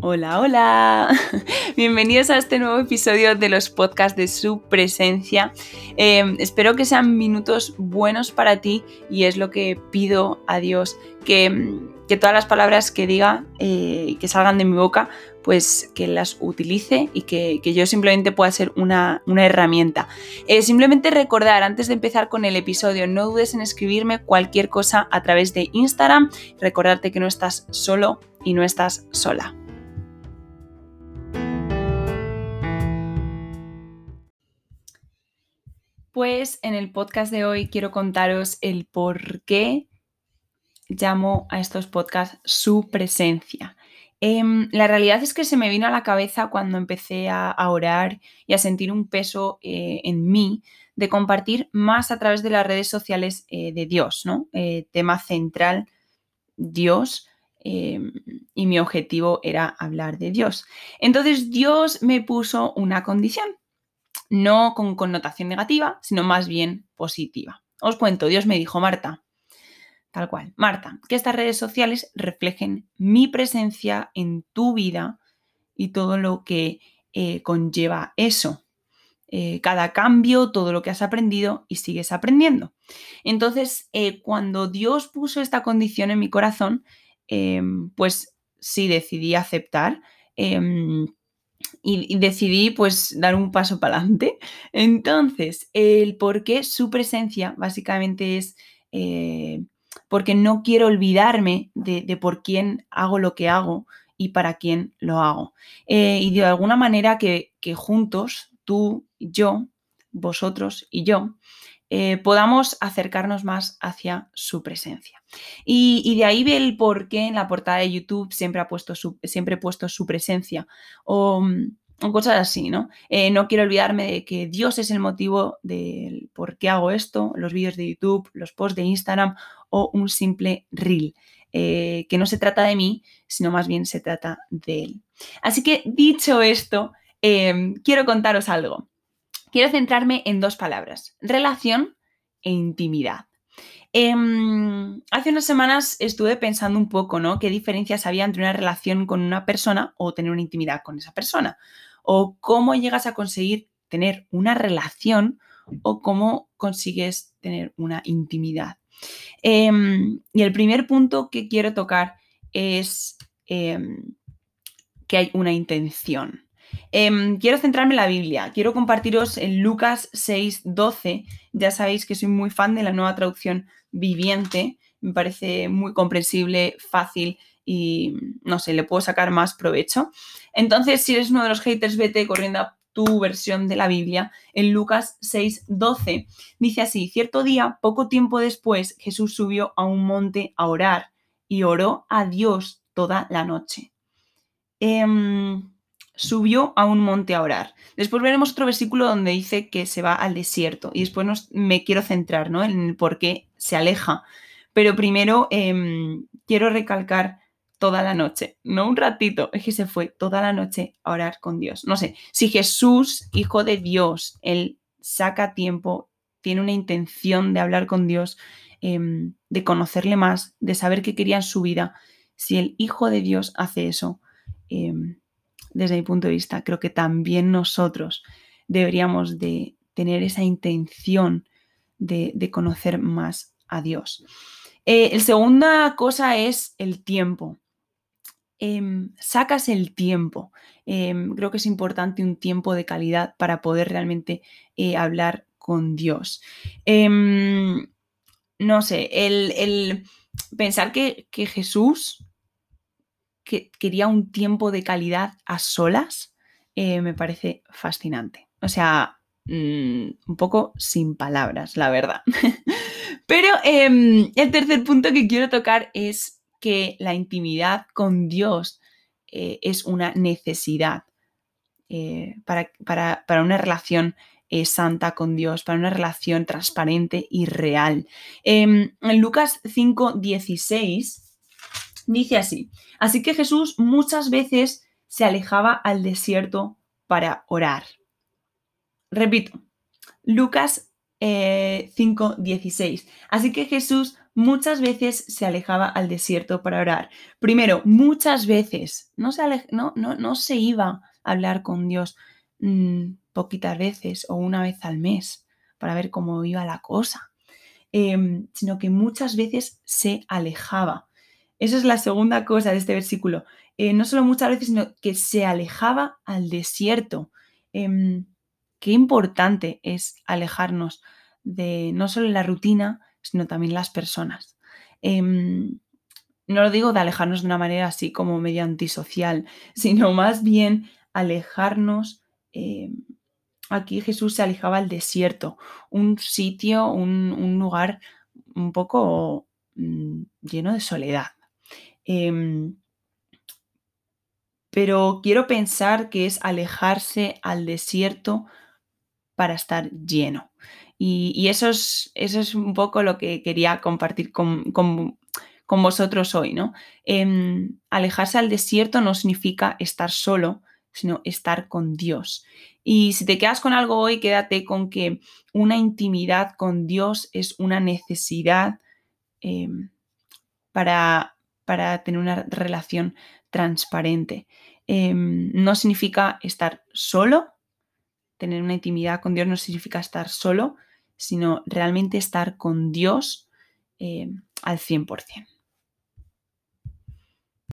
Hola, hola. Bienvenidos a este nuevo episodio de los podcasts de su presencia. Em, espero que sean minutos buenos para ti y es lo que pido a Dios, que, que todas las palabras que diga, eh, que salgan de mi boca, pues que las utilice y que, yo simplemente pueda ser una, herramienta. Eh, simplemente recordar, antes de empezar con el episodio, no dudes en escribirme cualquier cosa a través de Instagram. Recordarte que no estás solo y no estás sola. Pues en el podcast de hoy quiero contaros el por qué llamo a estos podcasts su presencia. Em, la realidad es que se me vino a la cabeza cuando empecé a, orar y a sentir un peso eh, en mí de compartir más a través de las redes sociales eh, de Dios, ¿no? Eh, tema central, Dios, em, y mi objetivo era hablar de Dios. Entonces Dios me puso una condición no con connotación negativa, sino más bien positiva. Os cuento, Dios me dijo, Marta, tal cual, Marta, que estas redes sociales reflejen mi presencia en tu vida y todo lo que eh, conlleva eso. Eh, cada cambio, todo lo que has aprendido y sigues aprendiendo. Entonces, eh, cuando Dios puso esta condición en mi corazón, em, pues sí decidí aceptar. Y, decidí pues dar un paso para adelante. Entonces, el por qué su presencia básicamente es eh, porque no quiero olvidarme de, por quién hago lo que hago y para quién lo hago. Eh, y de alguna manera que, juntos, tú, yo, vosotros y yo, eh, podamos acercarnos más hacia su presencia. Y, de ahí ve el por qué en la portada de YouTube siempre, ha puesto su, siempre he puesto su presencia o, cosas así, ¿no? Eh, no quiero olvidarme de que Dios es el motivo del por qué hago esto, los vídeos de YouTube, los posts de Instagram o un simple reel. Eh, que no se trata de mí, sino más bien se trata de Él. Así que dicho esto, quiero contaros algo. Quiero centrarme en dos palabras, relación e intimidad. Em, hace unas semanas estuve pensando un poco, ¿no? ¿Qué diferencias había entre una relación con una persona o tener una intimidad con esa persona? O cómo llegas a conseguir tener una relación o cómo consigues tener una intimidad. Em, y el primer punto que quiero tocar es em, que hay una intención. Quiero centrarme en la Biblia. Quiero compartiros en Lucas 6, 12. Ya sabéis que soy muy fan de la nueva traducción viviente, me parece muy comprensible, fácil y no sé, le puedo sacar más provecho. Entonces, si eres uno de los haters, vete corriendo a tu versión de la Biblia en Lucas 6:12. Dice así, cierto día, poco tiempo después, Jesús subió a un monte a orar y oró a Dios toda la noche. Em, subió a un monte a orar. Después veremos otro versículo donde dice que se va al desierto y después me quiero centrar ¿no? en el por qué se aleja. Pero primero em, quiero recalcar toda la noche, no un ratito, es que se fue toda la noche a orar con Dios. No sé, si Jesús, hijo de Dios, él saca tiempo, tiene una intención de hablar con Dios, em, de conocerle más, de saber qué quería en su vida, si el hijo de Dios hace eso, em, desde mi punto de vista, creo que también nosotros deberíamos de tener esa intención de, conocer más a Dios. Eh, la segunda cosa es el tiempo. Em, sacas el tiempo. Em, creo que es importante un tiempo de calidad para poder realmente eh, hablar con Dios. Em, no sé, el, pensar que, que Jesús que quería un tiempo de calidad a solas, eh, me parece fascinante. O sea, mm, un poco sin palabras, la verdad. Pero em, el tercer punto que quiero tocar es que la intimidad con Dios eh, es una necesidad eh, para, para, una relación santa con Dios, para una relación transparente y real. Em, en Lucas 5, 16 Dice así, así que Jesús muchas veces se alejaba al desierto para orar. Repito, Lucas 5:16. Eh, así que Jesús muchas veces se alejaba al desierto para orar. Primero, muchas veces, no se, no, no, se iba a hablar con Dios mm, poquitas veces o una vez al mes para ver cómo iba la cosa, em, sino que muchas veces se alejaba. Esa es la segunda cosa de este versículo. Eh, no solo muchas veces, sino que se alejaba al desierto. Em, qué importante es alejarnos de no solo la rutina, sino también las personas. Em, no lo digo de alejarnos de una manera así como medio antisocial, sino más bien alejarnos. Em, aquí Jesús se alejaba al desierto, un sitio, un, lugar un poco mm, lleno de soledad. Em, pero quiero pensar que es alejarse al desierto para estar lleno. Y, eso, es, eso, es, un poco lo que quería compartir con, vosotros hoy, ¿no? Em, alejarse al desierto no significa estar solo, sino estar con Dios. Y si te quedas con algo hoy, quédate con que una intimidad con Dios es una necesidad em, para, para, tener una relación transparente. Em, no significa estar solo, tener una intimidad con Dios no significa estar solo, sino realmente estar con Dios eh, al 100%.